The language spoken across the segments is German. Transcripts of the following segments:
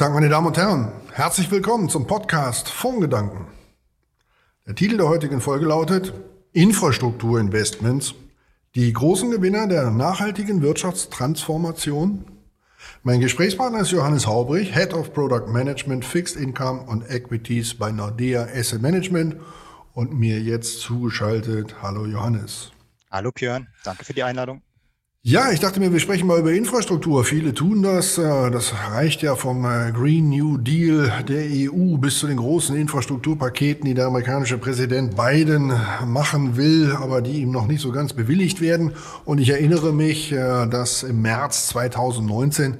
Tag, meine Damen und Herren. Herzlich willkommen zum Podcast Fondsgedanken. Der Titel der heutigen Folge lautet Infrastrukturinvestments, die großen Gewinner der nachhaltigen Wirtschaftstransformation. Mein Gesprächspartner ist Johannes Haubrich, Head of Product Management, Fixed Income und Equities bei Nordea Asset Management und mir jetzt zugeschaltet. Hallo Johannes. Hallo Björn, danke für die Einladung. Ja, ich dachte mir, wir sprechen mal über Infrastruktur. Viele tun das. Äh, das reicht ja vom äh, Green New Deal der EU bis zu den großen Infrastrukturpaketen, die der amerikanische Präsident Biden machen will, aber die ihm noch nicht so ganz bewilligt werden. Und ich erinnere mich, äh, dass im März 2019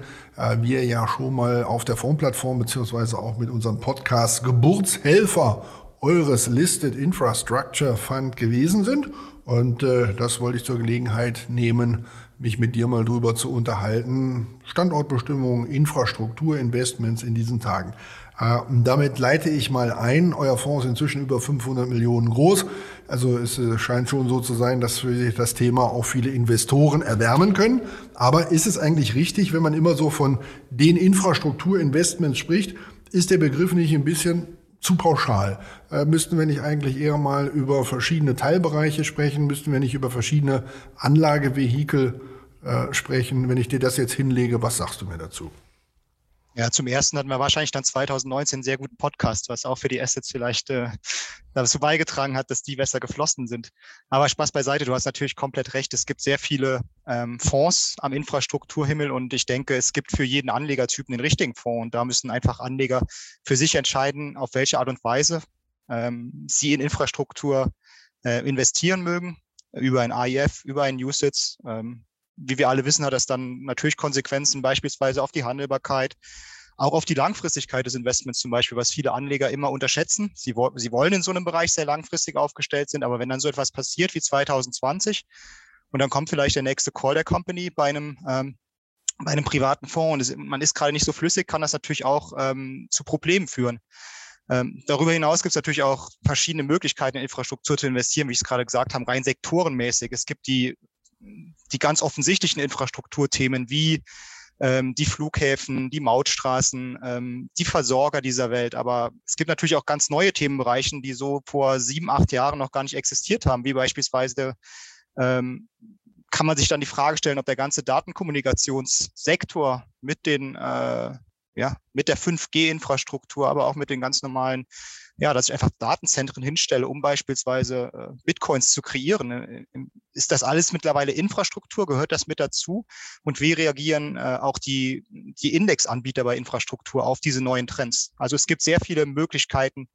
wir ja schon mal auf der Fondsplattform beziehungsweise auch mit unserem Podcast Geburtshelfer eures Listed Infrastructure Fund gewesen sind. Und äh, das wollte ich zur Gelegenheit nehmen, mich mit dir mal drüber zu unterhalten. Standortbestimmung, Infrastrukturinvestments in diesen Tagen. Äh, damit leite ich mal ein. Euer Fonds ist inzwischen über 500 Millionen groß. Also es äh, scheint schon so zu sein, dass sich das Thema auch viele Investoren erwärmen können. Aber ist es eigentlich richtig, wenn man immer so von den Infrastrukturinvestments spricht, ist der Begriff nicht ein bisschen zu pauschal. Äh, müssten wir nicht eigentlich eher mal über verschiedene Teilbereiche sprechen? Müssten wir nicht über verschiedene Anlagevehikel äh, sprechen? Wenn ich dir das jetzt hinlege, was sagst du mir dazu? Ja, zum ersten hatten wir wahrscheinlich dann 2019 einen sehr guten Podcast, was auch für die Assets vielleicht äh, dazu beigetragen hat, dass die besser geflossen sind. Aber Spaß beiseite, du hast natürlich komplett recht. Es gibt sehr viele ähm, Fonds am Infrastrukturhimmel und ich denke, es gibt für jeden Anlegertypen den richtigen Fonds und da müssen einfach Anleger für sich entscheiden, auf welche Art und Weise ähm, sie in Infrastruktur äh, investieren mögen, über ein AIF, über ein USITS. Ähm, wie wir alle wissen, hat das dann natürlich Konsequenzen beispielsweise auf die Handelbarkeit, auch auf die Langfristigkeit des Investments zum Beispiel, was viele Anleger immer unterschätzen. Sie, sie wollen in so einem Bereich sehr langfristig aufgestellt sind, aber wenn dann so etwas passiert wie 2020 und dann kommt vielleicht der nächste Call der Company bei einem ähm, bei einem privaten Fonds und man ist gerade nicht so flüssig, kann das natürlich auch ähm, zu Problemen führen. Ähm, darüber hinaus gibt es natürlich auch verschiedene Möglichkeiten, in Infrastruktur zu investieren, wie ich es gerade gesagt habe, rein sektorenmäßig. Es gibt die die ganz offensichtlichen Infrastrukturthemen wie ähm, die Flughäfen, die Mautstraßen, ähm, die Versorger dieser Welt. Aber es gibt natürlich auch ganz neue Themenbereiche, die so vor sieben, acht Jahren noch gar nicht existiert haben, wie beispielsweise ähm, kann man sich dann die Frage stellen, ob der ganze Datenkommunikationssektor mit den äh, ja, mit der 5G-Infrastruktur, aber auch mit den ganz normalen ja, dass ich einfach Datenzentren hinstelle, um beispielsweise äh, Bitcoins zu kreieren. Äh, ist das alles mittlerweile Infrastruktur? Gehört das mit dazu? Und wie reagieren äh, auch die, die Indexanbieter bei Infrastruktur auf diese neuen Trends? Also es gibt sehr viele Möglichkeiten,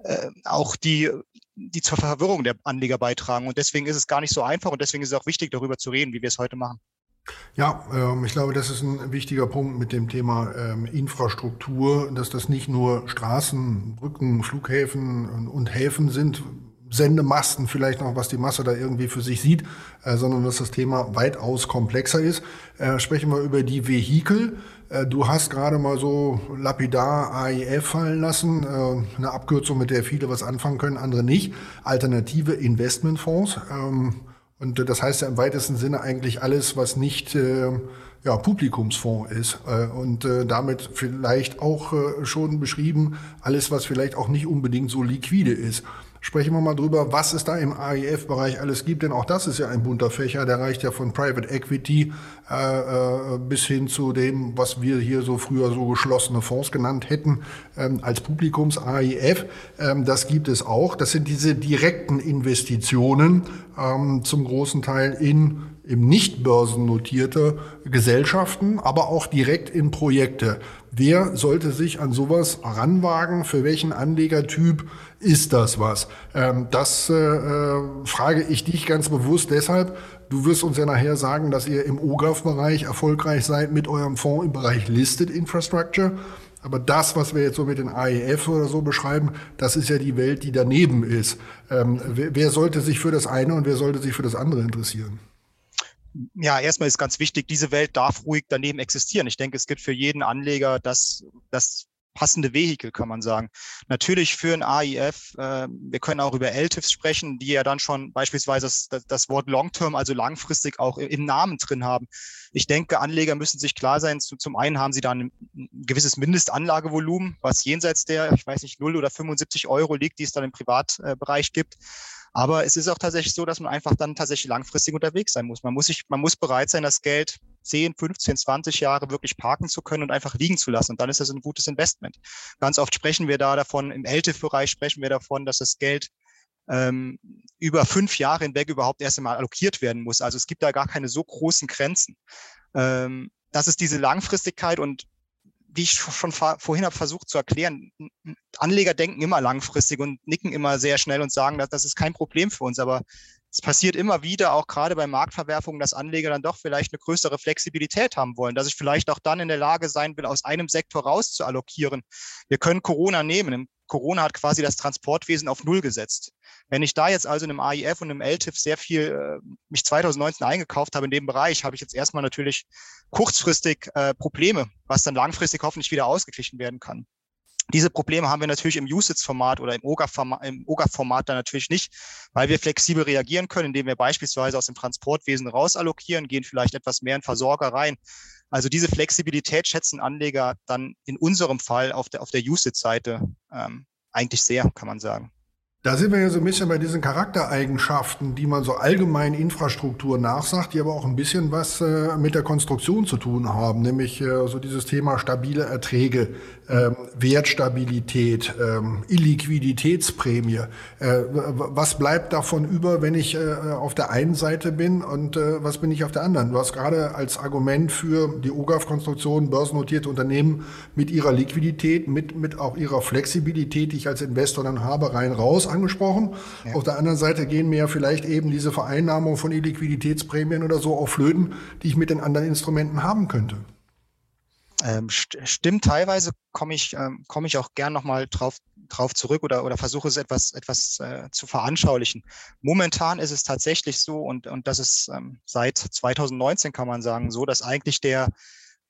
äh, auch die, die zur Verwirrung der Anleger beitragen. Und deswegen ist es gar nicht so einfach und deswegen ist es auch wichtig, darüber zu reden, wie wir es heute machen. Ja, ähm, ich glaube, das ist ein wichtiger Punkt mit dem Thema ähm, Infrastruktur, dass das nicht nur Straßen, Brücken, Flughäfen und, und, Häfen sind, Sendemasten vielleicht noch, was die Masse da irgendwie für sich sieht, äh, sondern dass das Thema weitaus komplexer ist. Äh, sprechen wir über die Vehikel. Äh, du hast gerade mal so lapidar AIF fallen lassen, äh, eine Abkürzung, mit der viele was anfangen können, andere nicht. Alternative Investmentfonds. Ähm, und das heißt ja im weitesten Sinne eigentlich alles, was nicht äh, ja, Publikumsfonds ist. Äh, und äh, damit vielleicht auch äh, schon beschrieben, alles, was vielleicht auch nicht unbedingt so liquide ist. Sprechen wir mal drüber, was es da im AIF-Bereich alles gibt, denn auch das ist ja ein bunter Fächer, der reicht ja von Private Equity äh, äh, bis hin zu dem, was wir hier so früher so geschlossene Fonds genannt hätten, ähm, als Publikums-AIF. Ähm, das gibt es auch. Das sind diese direkten Investitionen ähm, zum großen Teil in im nicht börsennotierte Gesellschaften, aber auch direkt in Projekte. Wer sollte sich an sowas ranwagen? Für welchen Anlegertyp ist das was? Ähm, das äh, äh, frage ich dich ganz bewusst deshalb. Du wirst uns ja nachher sagen, dass ihr im OGAF-Bereich erfolgreich seid mit eurem Fonds im Bereich Listed Infrastructure. Aber das, was wir jetzt so mit den AEF oder so beschreiben, das ist ja die Welt, die daneben ist. Ähm, wer, wer sollte sich für das eine und wer sollte sich für das andere interessieren? ja, erstmal ist ganz wichtig, diese Welt darf ruhig daneben existieren. Ich denke, es gibt für jeden Anleger das, das passende Vehikel, kann man sagen. Natürlich für ein AIF, äh, wir können auch über LTIFs sprechen, die ja dann schon beispielsweise das, das Wort Long-Term, also langfristig auch im Namen drin haben. Ich denke, Anleger müssen sich klar sein, zu, zum einen haben sie dann ein gewisses Mindestanlagevolumen, was jenseits der, ich weiß nicht, 0 oder 75 Euro liegt, die es dann im Privatbereich gibt. Aber es ist auch tatsächlich so, dass man einfach dann tatsächlich langfristig unterwegs sein muss. Man muss sich, man muss bereit sein, das Geld 10, 15, 20 Jahre wirklich parken zu können und einfach liegen zu lassen. Und dann ist das ein gutes Investment. Ganz oft sprechen wir da davon, im LTIF-Bereich sprechen wir davon, dass das Geld ähm, über fünf Jahre hinweg überhaupt erst einmal allokiert werden muss. Also es gibt da gar keine so großen Grenzen. Ähm, das ist diese Langfristigkeit und wie ich schon vorhin habe versucht zu erklären, Anleger denken immer langfristig und nicken immer sehr schnell und sagen, dass das ist kein Problem für uns. Aber es passiert immer wieder, auch gerade bei Marktverwerfungen, dass Anleger dann doch vielleicht eine größere Flexibilität haben wollen, dass ich vielleicht auch dann in der Lage sein will, aus einem Sektor raus zu allokieren. Wir können Corona nehmen. Corona hat quasi das Transportwesen auf Null gesetzt. Wenn ich da jetzt also in einem AIF und einem LTIF sehr viel äh, mich 2019 eingekauft habe in dem Bereich, habe ich jetzt erstmal natürlich kurzfristig äh, Probleme, was dann langfristig hoffentlich wieder ausgeglichen werden kann. Diese Probleme haben wir natürlich im USITS-Format oder im OGA-Format dann natürlich nicht, weil wir flexibel reagieren können, indem wir beispielsweise aus dem Transportwesen rausallokieren, gehen vielleicht etwas mehr in Versorger rein. Also diese Flexibilität schätzen Anleger dann in unserem Fall auf der, auf der USITS-Seite ähm, eigentlich sehr, kann man sagen. Da sind wir ja so ein bisschen bei diesen Charaktereigenschaften, die man so allgemein Infrastruktur nachsagt, die aber auch ein bisschen was äh, mit der Konstruktion zu tun haben, nämlich äh, so dieses Thema stabile Erträge, ähm, Wertstabilität, ähm, Illiquiditätsprämie. Äh, was bleibt davon über, wenn ich äh, auf der einen Seite bin und äh, was bin ich auf der anderen? Du hast gerade als Argument für die OGAF-Konstruktion börsennotierte Unternehmen mit ihrer Liquidität, mit, mit auch ihrer Flexibilität, die ich als Investor dann habe, rein raus angesprochen. Ja. Auf der anderen Seite gehen mir ja vielleicht eben diese Vereinnahmung von Illiquiditätsprämien oder so auf Flöten, die ich mit den anderen Instrumenten haben könnte. Ähm, st stimmt, teilweise komme ich, ähm, komme ich auch gern nochmal drauf, drauf zurück oder, oder versuche es etwas, etwas äh, zu veranschaulichen. Momentan ist es tatsächlich so, und, und das ist ähm, seit 2019 kann man sagen, so, dass eigentlich der,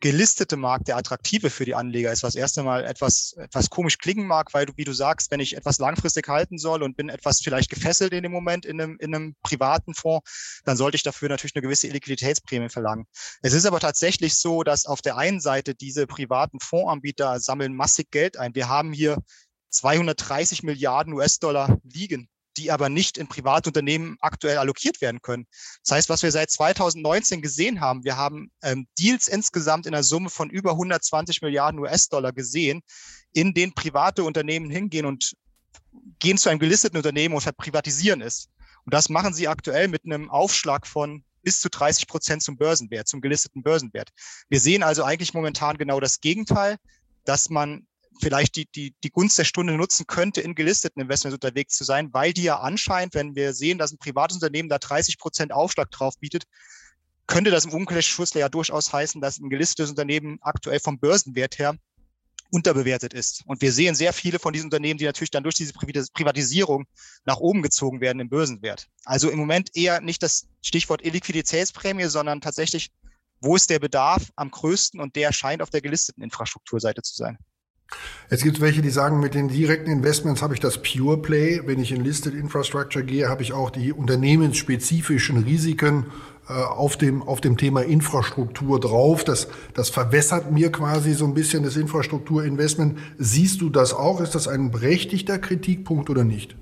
gelistete Markt der attraktive für die Anleger ist, was erst einmal etwas, etwas komisch klingen mag, weil du, wie du sagst, wenn ich etwas langfristig halten soll und bin etwas vielleicht gefesselt in dem Moment in einem, in einem privaten Fonds, dann sollte ich dafür natürlich eine gewisse Liquiditätsprämie verlangen. Es ist aber tatsächlich so, dass auf der einen Seite diese privaten Fondsanbieter sammeln massig Geld ein. Wir haben hier 230 Milliarden US-Dollar liegen die aber nicht in Privatunternehmen aktuell allokiert werden können. Das heißt, was wir seit 2019 gesehen haben, wir haben ähm, Deals insgesamt in der Summe von über 120 Milliarden US-Dollar gesehen, in denen private Unternehmen hingehen und gehen zu einem gelisteten Unternehmen und verprivatisieren es. Und das machen sie aktuell mit einem Aufschlag von bis zu 30 Prozent zum Börsenwert, zum gelisteten Börsenwert. Wir sehen also eigentlich momentan genau das Gegenteil, dass man vielleicht die, die, die Gunst der Stunde nutzen könnte, in gelisteten Investments unterwegs zu sein, weil die ja anscheinend, wenn wir sehen, dass ein privates Unternehmen da 30 Prozent Aufschlag drauf bietet, könnte das im Umkehrschluss ja durchaus heißen, dass ein gelistetes Unternehmen aktuell vom Börsenwert her unterbewertet ist. Und wir sehen sehr viele von diesen Unternehmen, die natürlich dann durch diese Privatisierung nach oben gezogen werden im Börsenwert. Also im Moment eher nicht das Stichwort Illiquiditätsprämie, sondern tatsächlich, wo ist der Bedarf am größten und der scheint auf der gelisteten Infrastrukturseite zu sein. Es gibt welche, die sagen, mit den direkten Investments habe ich das Pure Play. Wenn ich in Listed Infrastructure gehe, habe ich auch die unternehmensspezifischen Risiken äh, auf, dem, auf dem Thema Infrastruktur drauf. Das, das verwässert mir quasi so ein bisschen das Infrastrukturinvestment. Siehst du das auch? Ist das ein berechtigter Kritikpunkt oder nicht?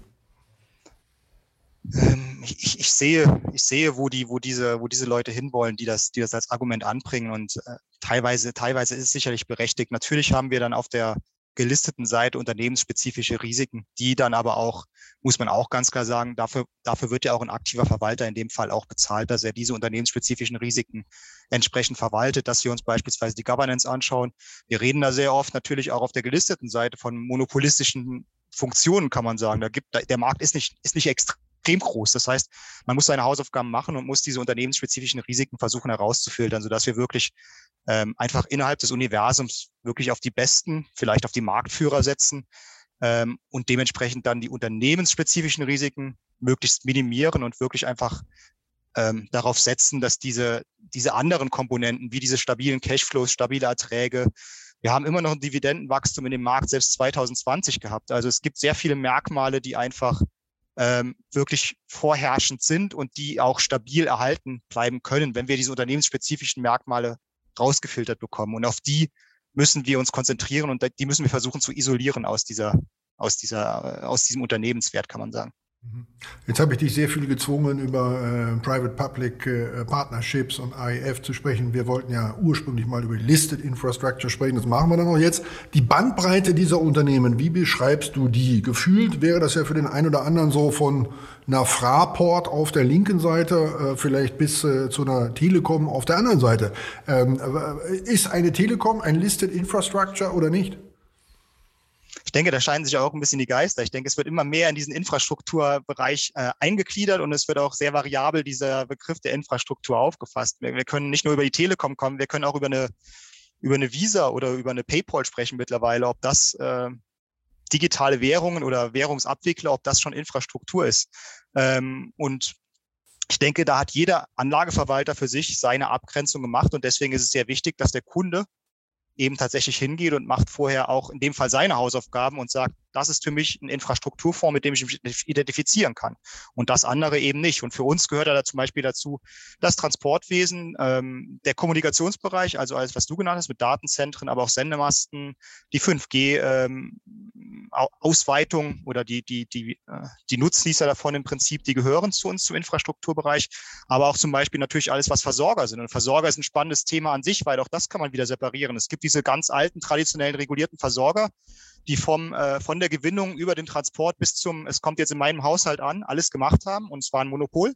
Ähm, ich, ich, sehe, ich sehe, wo die, wo diese, wo diese Leute hinwollen, die das, die das als Argument anbringen. Und äh, teilweise, teilweise ist es sicherlich berechtigt. Natürlich haben wir dann auf der gelisteten Seite unternehmensspezifische Risiken, die dann aber auch, muss man auch ganz klar sagen, dafür, dafür wird ja auch ein aktiver Verwalter in dem Fall auch bezahlt, dass er diese unternehmensspezifischen Risiken entsprechend verwaltet, dass wir uns beispielsweise die Governance anschauen. Wir reden da sehr oft natürlich auch auf der gelisteten Seite von monopolistischen Funktionen, kann man sagen. Da gibt, der Markt ist nicht, ist nicht extrem extrem groß. Das heißt, man muss seine Hausaufgaben machen und muss diese unternehmensspezifischen Risiken versuchen herauszufiltern, sodass wir wirklich ähm, einfach innerhalb des Universums wirklich auf die Besten, vielleicht auf die Marktführer setzen ähm, und dementsprechend dann die unternehmensspezifischen Risiken möglichst minimieren und wirklich einfach ähm, darauf setzen, dass diese, diese anderen Komponenten, wie diese stabilen Cashflows, stabile Erträge, wir haben immer noch ein Dividendenwachstum in dem Markt selbst 2020 gehabt. Also es gibt sehr viele Merkmale, die einfach ähm, wirklich vorherrschend sind und die auch stabil erhalten bleiben können, wenn wir diese unternehmensspezifischen Merkmale rausgefiltert bekommen. Und auf die müssen wir uns konzentrieren und die müssen wir versuchen zu isolieren aus dieser, aus dieser, aus diesem Unternehmenswert, kann man sagen. Mhm. Jetzt habe ich dich sehr viel gezwungen, über äh, Private-Public äh, Partnerships und AIF zu sprechen. Wir wollten ja ursprünglich mal über Listed Infrastructure sprechen. Das machen wir dann auch jetzt. Die Bandbreite dieser Unternehmen, wie beschreibst du die? Gefühlt wäre das ja für den einen oder anderen so von einer Fraport auf der linken Seite, äh, vielleicht bis äh, zu einer Telekom auf der anderen Seite. Ähm, äh, ist eine Telekom ein Listed Infrastructure oder nicht? Ich denke, da scheinen sich auch ein bisschen die Geister. Ich denke, es wird immer mehr in diesen Infrastrukturbereich äh, eingegliedert und es wird auch sehr variabel dieser Begriff der Infrastruktur aufgefasst. Wir, wir, können nicht nur über die Telekom kommen, wir können auch über eine, über eine Visa oder über eine PayPal sprechen mittlerweile, ob das äh, digitale Währungen oder Währungsabwickler, ob das schon Infrastruktur ist. Ähm, und ich denke, da hat jeder Anlageverwalter für sich seine Abgrenzung gemacht und deswegen ist es sehr wichtig, dass der Kunde eben tatsächlich hingeht und macht vorher auch in dem Fall seine Hausaufgaben und sagt, das ist für mich ein Infrastrukturfonds, mit dem ich mich identifizieren kann. Und das andere eben nicht. Und für uns gehört da zum Beispiel dazu das Transportwesen, ähm, der Kommunikationsbereich, also alles, was du genannt hast, mit Datenzentren, aber auch Sendemasten, die 5G, ähm, oder die, die, die, äh, die Nutznießer davon im Prinzip, die gehören zu uns zum Infrastrukturbereich, aber auch zum Beispiel natürlich alles, was Versorger sind. Und Versorger ist ein spannendes Thema an sich, weil auch das kann man wieder separieren. Es gibt diese ganz alten, traditionellen, regulierten Versorger, die vom, äh, von der Gewinnung über den Transport bis zum, es kommt jetzt in meinem Haushalt an, alles gemacht haben und es war ein Monopol.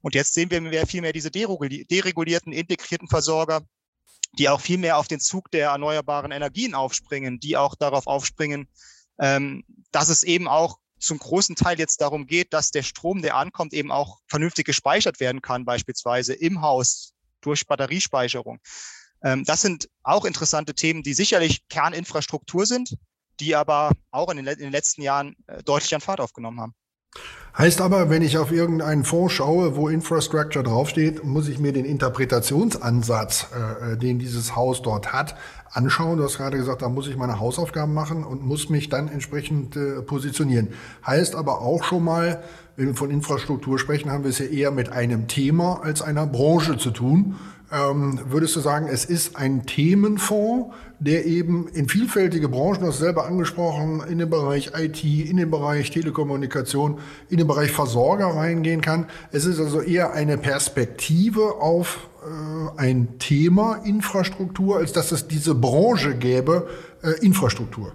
Und jetzt sehen wir viel mehr diese deregulierten, integrierten Versorger, die auch viel mehr auf den Zug der erneuerbaren Energien aufspringen, die auch darauf aufspringen, ähm, dass es eben auch zum großen Teil jetzt darum geht, dass der Strom, der ankommt, eben auch vernünftig gespeichert werden kann, beispielsweise im Haus durch Batteriespeicherung. Ähm, das sind auch interessante Themen, die sicherlich Kerninfrastruktur sind, die aber auch in den, in den letzten Jahren äh, deutlich an Fahrt aufgenommen haben. Heißt aber, wenn ich auf irgendeinen Fonds schaue, wo Infrastructure draufsteht, muss ich mir den Interpretationsansatz, äh, äh, den dieses Haus dort hat, anschauen. Du hast gerade gesagt, da muss ich meine Hausaufgaben machen und muss mich dann entsprechend äh, positionieren. Heißt aber auch schon mal, wenn wir von Infrastruktur sprechen, haben wir es ja eher mit einem Thema als einer Branche zu tun. Ähm, würdest du sagen, es ist ein Themenfonds, der eben in vielfältige Branchen, du hast selber angesprochen, in den Bereich IT, in den Bereich Telekommunikation, in den Bereich Versorger reingehen kann. Es ist also eher eine Perspektive auf äh, ein Thema Infrastruktur, als dass es diese Branche gäbe, äh, Infrastruktur.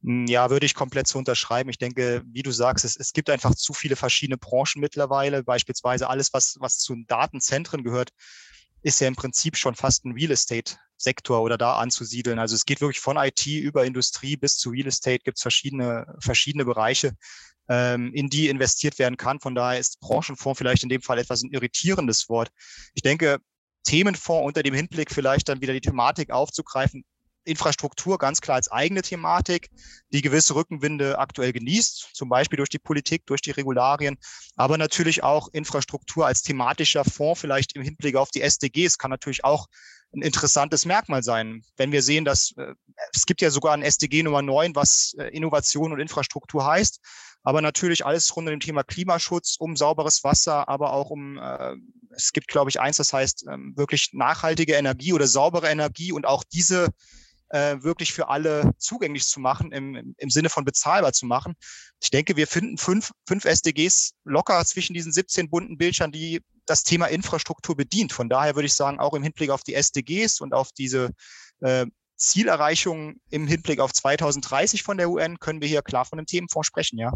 Ja, würde ich komplett zu unterschreiben. Ich denke, wie du sagst, es, es gibt einfach zu viele verschiedene Branchen mittlerweile. Beispielsweise alles, was, was zu Datenzentren gehört, ist ja im Prinzip schon fast ein Real Estate Sektor oder da anzusiedeln. Also es geht wirklich von IT über Industrie bis zu Real Estate gibt es verschiedene, verschiedene Bereiche, ähm, in die investiert werden kann. Von daher ist Branchenfonds vielleicht in dem Fall etwas ein irritierendes Wort. Ich denke, Themenfonds unter dem Hinblick vielleicht dann wieder die Thematik aufzugreifen, Infrastruktur ganz klar als eigene Thematik, die gewisse Rückenwinde aktuell genießt, zum Beispiel durch die Politik, durch die Regularien, aber natürlich auch Infrastruktur als thematischer Fonds, vielleicht im Hinblick auf die SDGs, kann natürlich auch ein interessantes Merkmal sein. Wenn wir sehen, dass äh, es gibt ja sogar ein SDG Nummer 9, was äh, Innovation und Infrastruktur heißt, aber natürlich alles rund um dem Thema Klimaschutz, um sauberes Wasser, aber auch um, äh, es gibt, glaube ich, eins, das heißt ähm, wirklich nachhaltige Energie oder saubere Energie und auch diese äh, wirklich für alle zugänglich zu machen, im, im Sinne von bezahlbar zu machen. Ich denke, wir finden fünf, fünf SDGs locker zwischen diesen 17 bunten Bildschirmen, die das Thema Infrastruktur bedient. Von daher würde ich sagen, auch im Hinblick auf die SDGs und auf diese äh, Zielerreichung im Hinblick auf 2030 von der UN können wir hier klar von einem Themenfonds sprechen, ja.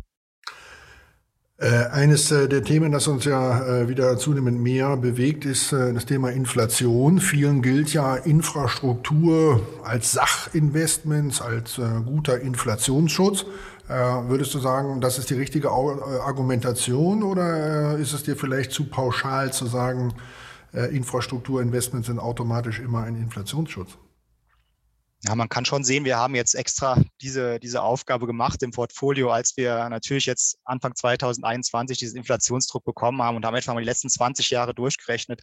Äh, eines äh, der Themen, das uns ja äh, wieder zunehmend mehr bewegt, ist das Thema Inflation. Vielen gilt ja Infrastruktur als Sachinvestments, als guter Inflationsschutz. Würdest du sagen, das ist die richtige Argumentation oder ist es dir vielleicht zu pauschal zu sagen, Infrastrukturinvestments sind automatisch immer ein Inflationsschutz? Ja, man kann schon sehen, wir haben jetzt extra diese, diese Aufgabe gemacht im Portfolio, als wir natürlich jetzt Anfang 2021 diesen Inflationsdruck bekommen haben und haben etwa mal die letzten 20 Jahre durchgerechnet.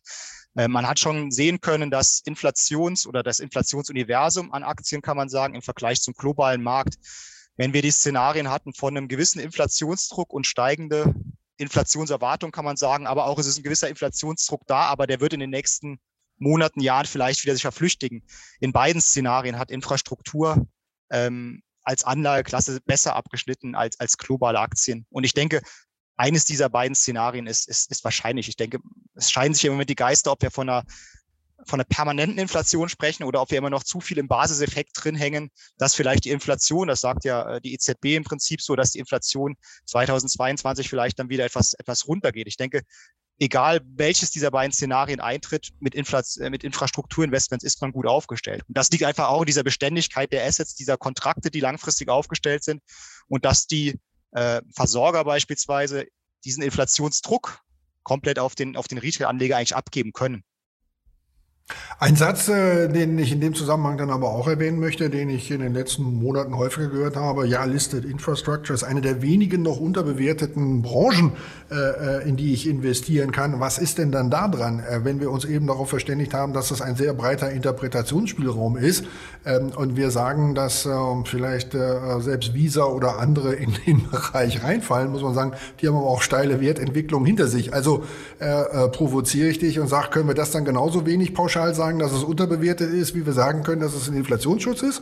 Äh, man hat schon sehen können, dass Inflations- oder das Inflationsuniversum an Aktien, kann man sagen, im Vergleich zum globalen Markt, wenn wir die Szenarien hatten von einem gewissen Inflationsdruck und steigende Inflationserwartung, kann man sagen, aber auch es ist ein gewisser Inflationsdruck da, aber der wird in den nächsten Monaten, Jahren vielleicht wieder sich verflüchtigen. In beiden Szenarien hat Infrastruktur ähm, als Anlageklasse besser abgeschnitten als, als globale Aktien. Und ich denke, eines dieser beiden Szenarien ist, ist, ist wahrscheinlich. Ich denke, es scheinen sich im Moment die Geister, ob wir von einer, von einer permanenten Inflation sprechen oder ob wir immer noch zu viel im Basiseffekt drin hängen, dass vielleicht die Inflation, das sagt ja äh, die EZB im Prinzip so, dass die Inflation 2022 vielleicht dann wieder etwas, etwas runtergeht. Ich denke, egal welches dieser beiden Szenarien eintritt, mit, Inflation, äh, mit Infrastrukturinvestments ist man gut aufgestellt. Und das liegt einfach auch in dieser Beständigkeit der Assets, dieser Kontrakte, die langfristig aufgestellt sind und dass die äh, Versorger beispielsweise diesen Inflationsdruck komplett auf den, auf den Retail-Anleger eigentlich abgeben können. Ein Satz, äh, den ich in dem Zusammenhang dann aber auch erwähnen möchte, den ich in den letzten Monaten häufiger gehört habe, ja, Listed Infrastructure ist eine der wenigen noch unterbewerteten Branchen, äh, äh, in die ich investieren kann. Was ist denn dann da dran, wenn wir uns eben darauf verständigt haben, dass das ein sehr breiter Interpretationsspielraum ist ähm, und wir sagen, dass ähm, vielleicht selbst Visa oder andere in den Bereich reinfallen, muss man sagen, die haben aber auch steile Wertentwicklungen hinter sich. Also provoziere ich dich und sage, können wir das dann genauso wenig pauschal pauschal sagen, dass es unterbewertet ist, wie wir sagen können, dass es ein Inflationsschutz ist?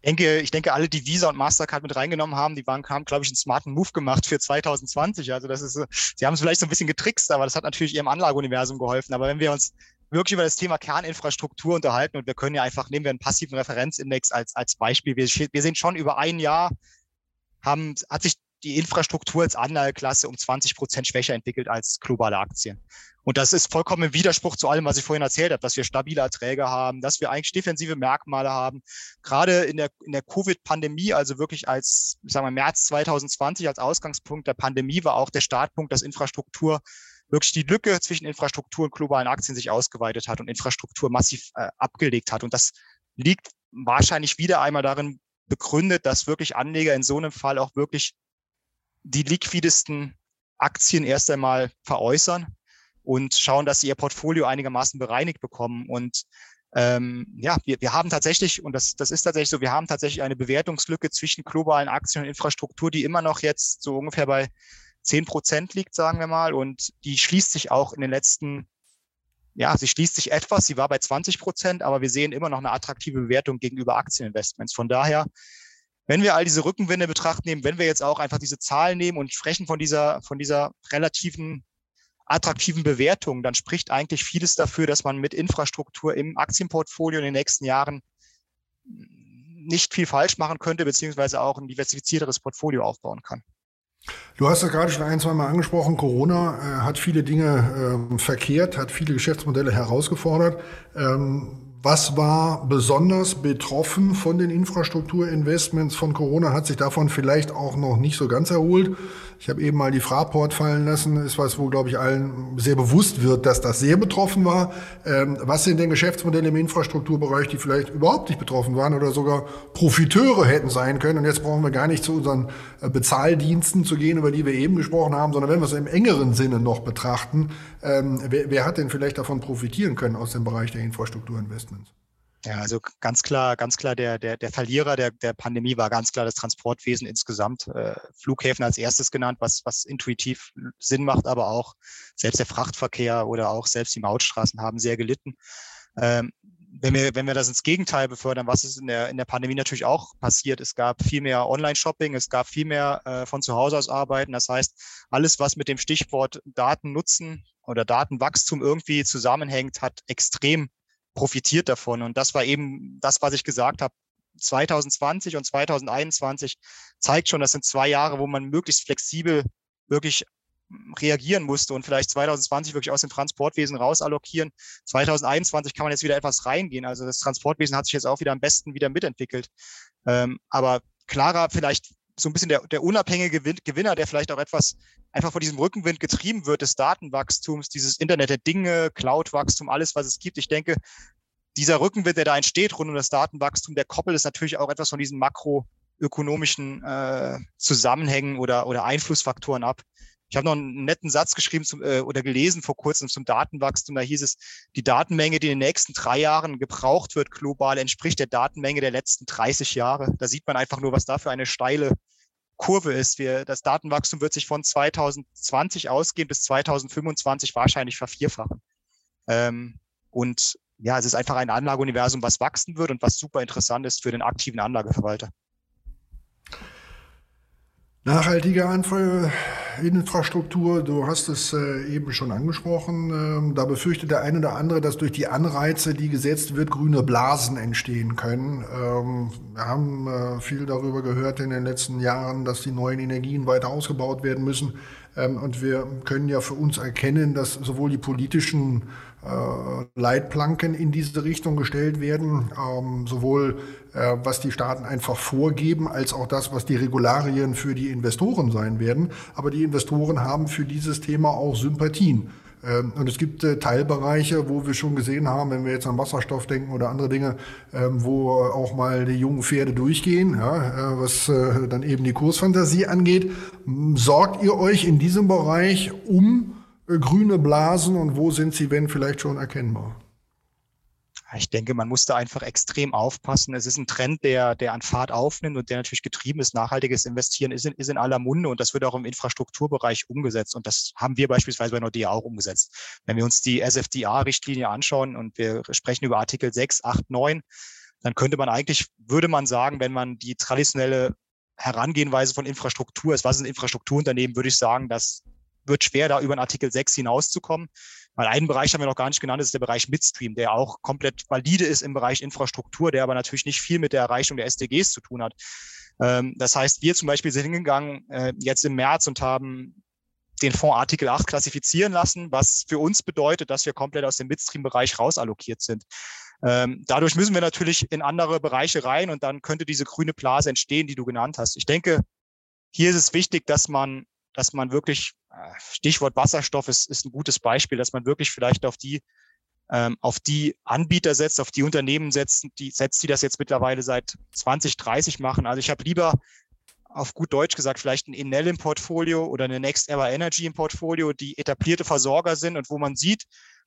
Ich denke, ich denke, alle, die Visa und Mastercard mit reingenommen haben, die Bank haben, glaube ich, einen smarten Move gemacht für 2020. Also das ist, sie haben es vielleicht so ein bisschen getrickst, aber das hat natürlich ihrem Anlageuniversum geholfen. Aber wenn wir uns wirklich über das Thema Kerninfrastruktur unterhalten und wir können ja einfach, nehmen wir einen passiven Referenzindex als, als Beispiel. Wir, wir sehen schon über ein Jahr, haben, hat sich die Infrastruktur als Anlageklasse um 20 Prozent schwächer entwickelt als globale Aktien. Und das ist vollkommen im Widerspruch zu allem, was ich vorhin erzählt habe, dass wir stabile Erträge haben, dass wir eigentlich defensive Merkmale haben. Gerade in der, in der Covid-Pandemie, also wirklich als, sagen wir, März 2020 als Ausgangspunkt der Pandemie war auch der Startpunkt, dass Infrastruktur wirklich die Lücke zwischen Infrastruktur und globalen Aktien sich ausgeweitet hat und Infrastruktur massiv äh, abgelegt hat. Und das liegt wahrscheinlich wieder einmal darin begründet, dass wirklich Anleger in so einem Fall auch wirklich die liquidesten Aktien erst einmal veräußern und schauen, dass sie ihr Portfolio einigermaßen bereinigt bekommen. Und ähm, ja, wir, wir haben tatsächlich, und das, das ist tatsächlich so, wir haben tatsächlich eine Bewertungslücke zwischen globalen Aktien und Infrastruktur, die immer noch jetzt so ungefähr bei zehn Prozent liegt, sagen wir mal. Und die schließt sich auch in den letzten, ja, sie schließt sich etwas. Sie war bei 20 Prozent, aber wir sehen immer noch eine attraktive Bewertung gegenüber Aktieninvestments. Von daher, wenn wir all diese Rückenwinde in Betracht nehmen, wenn wir jetzt auch einfach diese Zahlen nehmen und sprechen von dieser, von dieser relativen attraktiven Bewertungen, dann spricht eigentlich vieles dafür, dass man mit Infrastruktur im Aktienportfolio in den nächsten Jahren nicht viel falsch machen könnte, beziehungsweise auch ein diversifizierteres Portfolio aufbauen kann. Du hast es gerade schon ein, zwei Mal angesprochen. Corona äh, hat viele Dinge äh, verkehrt, hat viele Geschäftsmodelle herausgefordert. Ähm, was war besonders betroffen von den Infrastrukturinvestments von Corona? Hat sich davon vielleicht auch noch nicht so ganz erholt? Ich habe eben mal die Fraport fallen lassen. Ist was, wo, glaube ich, allen sehr bewusst wird, dass das sehr betroffen war. Ähm, was sind denn Geschäftsmodelle im Infrastrukturbereich, die vielleicht überhaupt nicht betroffen waren oder sogar Profiteure hätten sein können? Und jetzt brauchen wir gar nicht zu unseren äh, Bezahldiensten zu gehen, über die wir eben gesprochen haben, sondern wenn wir es im engeren Sinne noch betrachten, ähm, wer, wer hat denn vielleicht davon profitieren können aus dem Bereich der Infrastrukturinvestments? Ja, also ganz klar, ganz klar, der, der, der Verlierer der, der Pandemie war ganz klar das Transportwesen insgesamt. Äh, Flughäfen als erstes genannt, was, was intuitiv Sinn macht, aber auch selbst der Frachtverkehr oder auch selbst die Mautstraßen haben sehr gelitten. Ähm, wenn wir, wenn wir das ins Gegenteil befördern, was ist in der, in der Pandemie natürlich auch passiert, es gab viel mehr Online-Shopping, es gab viel mehr äh, von zu Hause aus arbeiten. Das heißt, alles, was mit dem Stichwort Daten nutzen oder Datenwachstum irgendwie zusammenhängt, hat extrem profitiert davon. Und das war eben das, was ich gesagt habe. 2020 und 2021 zeigt schon, das sind zwei Jahre, wo man möglichst flexibel wirklich reagieren musste und vielleicht 2020 wirklich aus dem Transportwesen rausallokieren. 2021 kann man jetzt wieder etwas reingehen. Also das Transportwesen hat sich jetzt auch wieder am besten wieder mitentwickelt. Ähm, aber klarer vielleicht so ein bisschen der, der unabhängige Gewinner, der vielleicht auch etwas einfach von diesem Rückenwind getrieben wird des Datenwachstums, dieses Internet der Dinge, Cloud-Wachstum, alles, was es gibt. Ich denke, dieser Rückenwind, der da entsteht rund um das Datenwachstum, der koppelt ist natürlich auch etwas von diesen makroökonomischen äh, Zusammenhängen oder, oder Einflussfaktoren ab. Ich habe noch einen netten Satz geschrieben zum, äh, oder gelesen vor kurzem zum Datenwachstum. Da hieß es, die Datenmenge, die in den nächsten drei Jahren gebraucht wird, global, entspricht der Datenmenge der letzten 30 Jahre. Da sieht man einfach nur, was da für eine steile Kurve ist. Wir, das Datenwachstum wird sich von 2020 ausgehen bis 2025 wahrscheinlich vervierfachen. Ähm, und ja, es ist einfach ein Anlageuniversum, was wachsen wird und was super interessant ist für den aktiven Anlageverwalter. Nachhaltige Infrastruktur, du hast es äh, eben schon angesprochen. Ähm, da befürchtet der eine oder andere, dass durch die Anreize, die gesetzt wird, grüne Blasen entstehen können. Ähm, wir haben äh, viel darüber gehört in den letzten Jahren, dass die neuen Energien weiter ausgebaut werden müssen. Ähm, und wir können ja für uns erkennen, dass sowohl die politischen äh, Leitplanken in diese Richtung gestellt werden, ähm, sowohl äh, was die Staaten einfach vorgeben, als auch das, was die Regularien für die Investoren sein werden. Aber die Investoren haben für dieses Thema auch Sympathien. Ähm, und es gibt äh, Teilbereiche, wo wir schon gesehen haben, wenn wir jetzt an Wasserstoff denken oder andere Dinge, ähm, wo auch mal die jungen Pferde durchgehen, ja, was dann eben die Kursfantasie angeht. Sorgt ihr euch in diesem Bereich um grüne Blasen und wo sind sie, wenn vielleicht schon erkennbar? Ich denke, man muss da einfach extrem aufpassen. Es ist ein Trend, der, der an Fahrt aufnimmt und der natürlich getrieben ist. Nachhaltiges Investieren ist in, ist in aller Munde und das wird auch im Infrastrukturbereich umgesetzt. Und das haben wir beispielsweise bei Nordea auch umgesetzt. Wenn wir uns die SFDA-Richtlinie anschauen und wir sprechen über Artikel 6, 8, 9, dann könnte man eigentlich, würde man sagen, wenn man die traditionelle Herangehenweise von Infrastruktur ist, was ist ein Infrastrukturunternehmen, würde ich sagen, dass wird schwer, da über den Artikel 6 hinauszukommen. Weil einen Bereich haben wir noch gar nicht genannt, das ist der Bereich Midstream, der auch komplett valide ist im Bereich Infrastruktur, der aber natürlich nicht viel mit der Erreichung der SDGs zu tun hat. Ähm, das heißt, wir zum Beispiel sind hingegangen äh, jetzt im März und haben den Fonds Artikel 8 klassifizieren lassen, was für uns bedeutet, dass wir komplett aus dem Midstream-Bereich rausallokiert sind. Ähm, dadurch müssen wir natürlich in andere Bereiche rein und dann könnte diese grüne Blase entstehen, die du genannt hast. Ich denke, hier ist es wichtig, dass man dass man wirklich, äh, Stichwort Wasserstoff ist, ist ein gutes Beispiel, dass man wirklich vielleicht auf die ähm, auf die Anbieter setzt, auf die Unternehmen setzt, die setzt, die das jetzt mittlerweile seit 20, 30 machen. Also ich habe lieber auf gut Deutsch gesagt, vielleicht ein Enel im Portfolio oder eine Next Ever Energy im Portfolio, die etablierte Versorger sind und wo man sieht,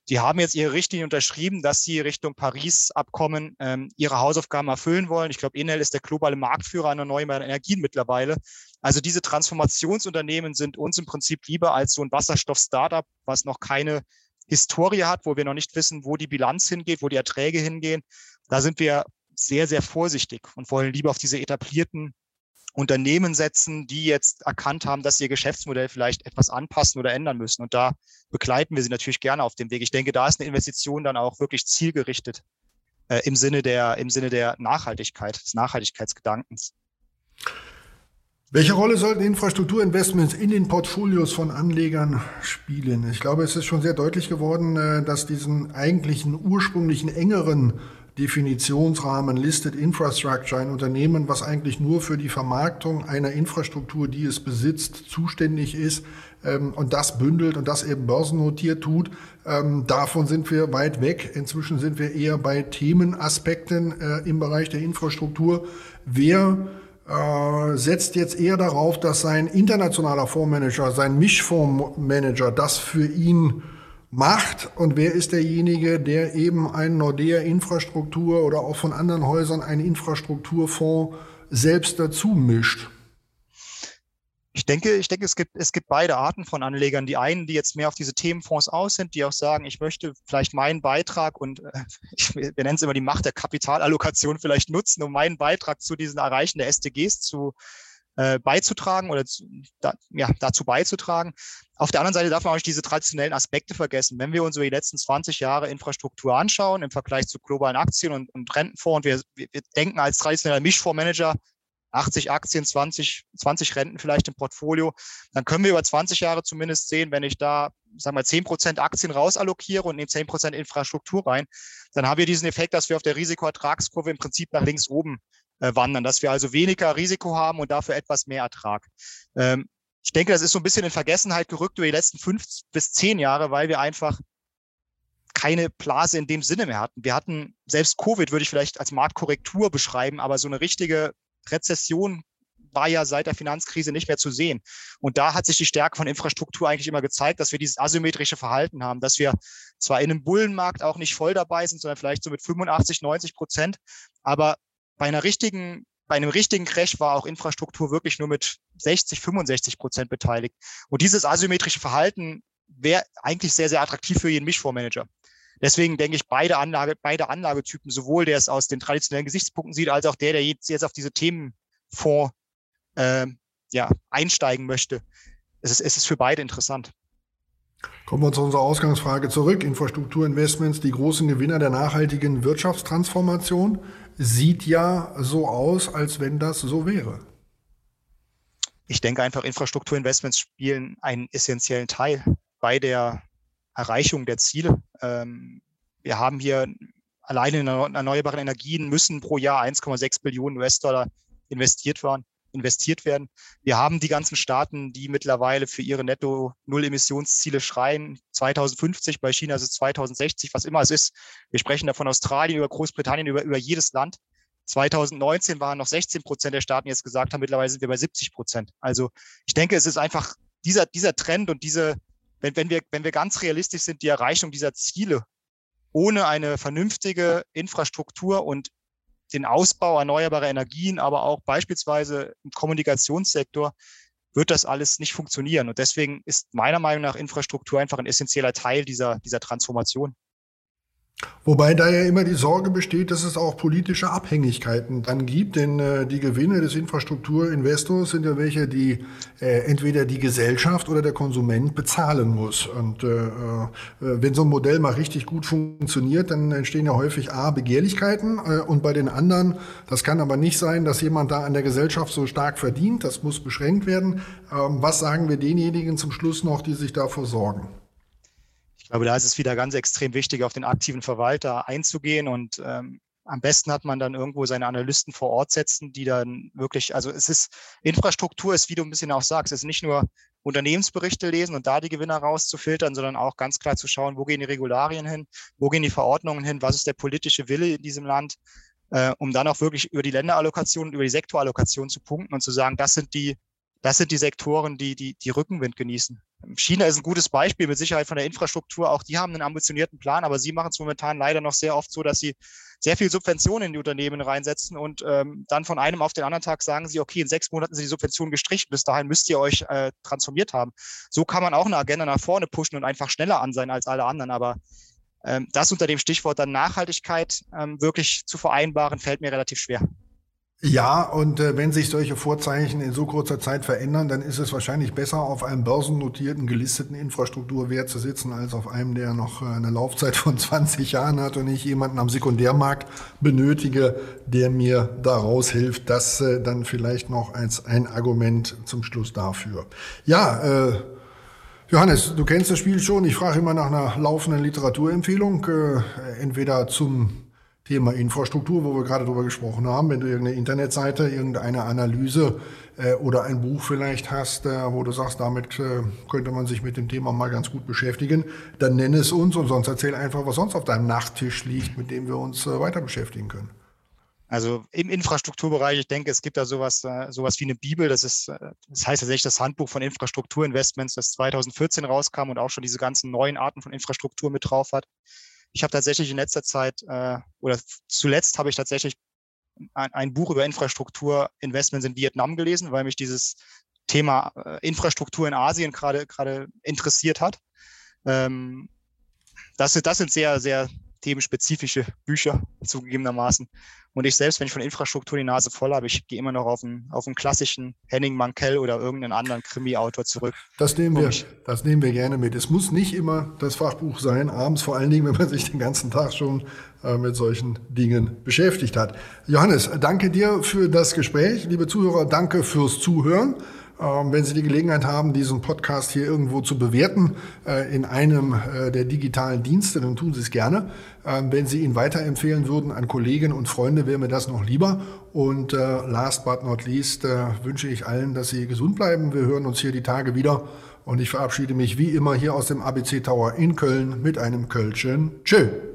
die haben jetzt ihre Richtlinie unterschrieben, dass sie Richtung Paris-Abkommen ähm, ihre Hausaufgaben erfüllen wollen. Ich glaube, Enel ist der globale Marktführer an erneuerbaren Energien mittlerweile. Also diese Transformationsunternehmen sind uns im Prinzip lieber als so ein Wasserstoff-Startup, was noch keine Historie hat, wo wir noch nicht wissen, wo die Bilanz hingeht, wo die Erträge hingehen. Da sind wir sehr, sehr vorsichtig und wollen lieber auf diese etablierten Unternehmen setzen, die jetzt erkannt haben, dass sie ihr Geschäftsmodell vielleicht etwas anpassen oder ändern müssen. Und da begleiten wir sie natürlich gerne auf dem Weg. Ich denke, da ist eine Investition dann auch wirklich zielgerichtet äh, im Sinne der, im Sinne der Nachhaltigkeit, des Nachhaltigkeitsgedankens. Welche Rolle sollten Infrastrukturinvestments in den Portfolios von Anlegern spielen? Ich glaube, es ist schon sehr deutlich geworden, äh, dass diesen eigentlichen ursprünglichen engeren Definitionsrahmen Listed Infrastructure, ein Unternehmen, was eigentlich nur für die Vermarktung einer Infrastruktur, die es besitzt, zuständig ist ähm, und das bündelt und das eben börsennotiert tut. Ähm, davon sind wir weit weg. Inzwischen sind wir eher bei Themenaspekten äh, im Bereich der Infrastruktur. Wer äh, setzt jetzt eher darauf, dass sein internationaler Fondsmanager, sein Mischfondsmanager das für ihn macht und wer ist derjenige, der eben ein Nordea-Infrastruktur oder auch von anderen Häusern einen Infrastrukturfonds selbst dazu mischt? Ich denke, ich denke, es gibt, es gibt beide Arten von Anlegern. Die einen, die jetzt mehr auf diese Themenfonds aus sind, die auch sagen, ich möchte vielleicht meinen Beitrag und äh, ich, wir nennen es immer die Macht der Kapitalallokation vielleicht nutzen, um meinen Beitrag zu diesen Erreichen der SDGs zu, äh, beizutragen oder zu, da, ja, dazu beizutragen. Auf der anderen Seite darf man auch nicht diese traditionellen Aspekte vergessen. Wenn wir uns über die letzten 20 Jahre Infrastruktur anschauen im Vergleich zu globalen Aktien und, und Rentenfonds, wir, wir, wir denken als traditioneller Mischfondsmanager 80 Aktien, 20, 20 Renten vielleicht im Portfolio, dann können wir über 20 Jahre zumindest sehen, wenn ich da, sagen wir, 10 Prozent Aktien rausallokiere und in 10 Prozent Infrastruktur rein, dann haben wir diesen Effekt, dass wir auf der Risikoertragskurve im Prinzip nach links oben äh, wandern, dass wir also weniger Risiko haben und dafür etwas mehr Ertrag. Ähm, ich denke, das ist so ein bisschen in Vergessenheit gerückt über die letzten fünf bis zehn Jahre, weil wir einfach keine Blase in dem Sinne mehr hatten. Wir hatten, selbst Covid würde ich vielleicht als Marktkorrektur beschreiben, aber so eine richtige Rezession war ja seit der Finanzkrise nicht mehr zu sehen. Und da hat sich die Stärke von Infrastruktur eigentlich immer gezeigt, dass wir dieses asymmetrische Verhalten haben, dass wir zwar in einem Bullenmarkt auch nicht voll dabei sind, sondern vielleicht so mit 85, 90 Prozent, aber bei einer richtigen bei einem richtigen Crash war auch Infrastruktur wirklich nur mit 60, 65 Prozent beteiligt. Und dieses asymmetrische Verhalten wäre eigentlich sehr, sehr attraktiv für jeden Mischfondsmanager. Deswegen denke ich, beide Anlage, beide Anlagetypen, sowohl der es aus den traditionellen Gesichtspunkten sieht, als auch der, der jetzt, jetzt auf diese Themenfonds äh, ja, einsteigen möchte. Es ist, es ist für beide interessant. Kommen wir zu unserer Ausgangsfrage zurück. Infrastrukturinvestments, die großen Gewinner der nachhaltigen Wirtschaftstransformation, sieht ja so aus, als wenn das so wäre. Ich denke einfach, Infrastrukturinvestments spielen einen essentiellen Teil bei der Erreichung der Ziele. Ähm, wir haben hier alleine in erneuerbaren Energien müssen pro Jahr 1,6 Billionen US-Dollar investiert werden investiert werden. Wir haben die ganzen Staaten, die mittlerweile für ihre Netto-Null-Emissionsziele schreien. 2050, bei China ist es 2060, was immer es ist. Wir sprechen da von Australien über Großbritannien, über, über jedes Land. 2019 waren noch 16 Prozent der Staaten, die jetzt gesagt haben, mittlerweile sind wir bei 70 Prozent. Also ich denke, es ist einfach dieser, dieser Trend und diese, wenn, wenn, wir, wenn wir ganz realistisch sind, die Erreichung dieser Ziele ohne eine vernünftige Infrastruktur und den Ausbau erneuerbarer Energien, aber auch beispielsweise im Kommunikationssektor wird das alles nicht funktionieren. Und deswegen ist meiner Meinung nach Infrastruktur einfach ein essentieller Teil dieser, dieser Transformation. Wobei da ja immer die Sorge besteht, dass es auch politische Abhängigkeiten dann gibt, denn äh, die Gewinne des Infrastrukturinvestors sind ja welche, die äh, entweder die Gesellschaft oder der Konsument bezahlen muss. Und äh, äh, wenn so ein Modell mal richtig gut funktioniert, dann entstehen ja häufig A, Begehrlichkeiten äh, und bei den anderen, das kann aber nicht sein, dass jemand da an der Gesellschaft so stark verdient, das muss beschränkt werden. Ähm, was sagen wir denjenigen zum Schluss noch, die sich davor sorgen? Glaube, da ist es wieder ganz extrem wichtig, auf den aktiven Verwalter einzugehen und ähm, am besten hat man dann irgendwo seine Analysten vor Ort setzen, die dann wirklich, also es ist, Infrastruktur ist, wie du ein bisschen auch sagst, es ist nicht nur Unternehmensberichte lesen und da die Gewinner rauszufiltern, sondern auch ganz klar zu schauen, wo gehen die Regularien hin, wo gehen die Verordnungen hin, was ist der politische Wille in diesem Land, äh, um dann auch wirklich über die Länderallokation, über die Sektorallokation zu punkten und zu sagen, das sind die das sind die Sektoren, die, die, die Rückenwind genießen. China ist ein gutes Beispiel mit Sicherheit von der Infrastruktur. Auch die haben einen ambitionierten Plan, aber sie machen es momentan leider noch sehr oft so, dass sie sehr viel Subventionen in die Unternehmen reinsetzen und ähm, dann von einem auf den anderen Tag sagen sie, okay, in sechs Monaten sind die Subventionen gestrichen, bis dahin müsst ihr euch äh, transformiert haben. So kann man auch eine Agenda nach vorne pushen und einfach schneller an sein als alle anderen. Aber ähm, das unter dem Stichwort dann Nachhaltigkeit ähm, wirklich zu vereinbaren, fällt mir relativ schwer. Ja, und äh, wenn sich solche Vorzeichen in so kurzer Zeit verändern, dann ist es wahrscheinlich besser, auf einem börsennotierten, gelisteten Infrastrukturwert zu sitzen, als auf einem, der noch äh, eine Laufzeit von 20 Jahren hat und ich jemanden am Sekundärmarkt benötige, der mir daraus hilft. Das äh, dann vielleicht noch als ein Argument zum Schluss dafür. Ja, äh, Johannes, du kennst das Spiel schon. Ich frage immer nach einer laufenden Literaturempfehlung, äh, entweder zum Thema Infrastruktur, wo wir gerade drüber gesprochen haben, wenn du irgendeine Internetseite, irgendeine Analyse äh, oder ein Buch vielleicht hast, äh, wo du sagst, damit äh, könnte man sich mit dem Thema mal ganz gut beschäftigen, dann nenne es uns und sonst erzähl einfach, was sonst auf deinem Nachttisch liegt, mit dem wir uns äh, weiter beschäftigen können. Also im Infrastrukturbereich, ich denke, es gibt da sowas, äh, sowas wie eine Bibel. Das ist, äh, das heißt tatsächlich das Handbuch von Infrastrukturinvestments, das 2014 rauskam und auch schon diese ganzen neuen Arten von Infrastruktur mit drauf hat. Ich habe tatsächlich in letzter Zeit äh, oder zuletzt habe ich tatsächlich ein, ein Buch über Infrastrukturinvestments in Vietnam gelesen, weil mich dieses Thema äh, Infrastruktur in Asien gerade gerade interessiert hat. Ähm, das, das sind sehr, sehr themenspezifische Bücher zugegebenermaßen. Und ich selbst, wenn ich von Infrastruktur die Nase voll habe, ich gehe immer noch auf einen, auf einen klassischen Henning Mankell oder irgendeinen anderen Krimi-Autor zurück. Das nehmen, wir, das nehmen wir gerne mit. Es muss nicht immer das Fachbuch sein, abends vor allen Dingen, wenn man sich den ganzen Tag schon äh, mit solchen Dingen beschäftigt hat. Johannes, danke dir für das Gespräch. Liebe Zuhörer, danke fürs Zuhören. Ähm, wenn Sie die Gelegenheit haben, diesen Podcast hier irgendwo zu bewerten äh, in einem äh, der digitalen Dienste, dann tun Sie es gerne. Ähm, wenn Sie ihn weiterempfehlen würden an Kollegen und Freunde, wäre mir das noch lieber. Und äh, last but not least wünsche ich allen, dass Sie gesund bleiben. Wir hören uns hier die Tage wieder Und ich verabschiede mich wie immer hier aus dem ABC Tower in Köln mit einem Kölschen Tschö.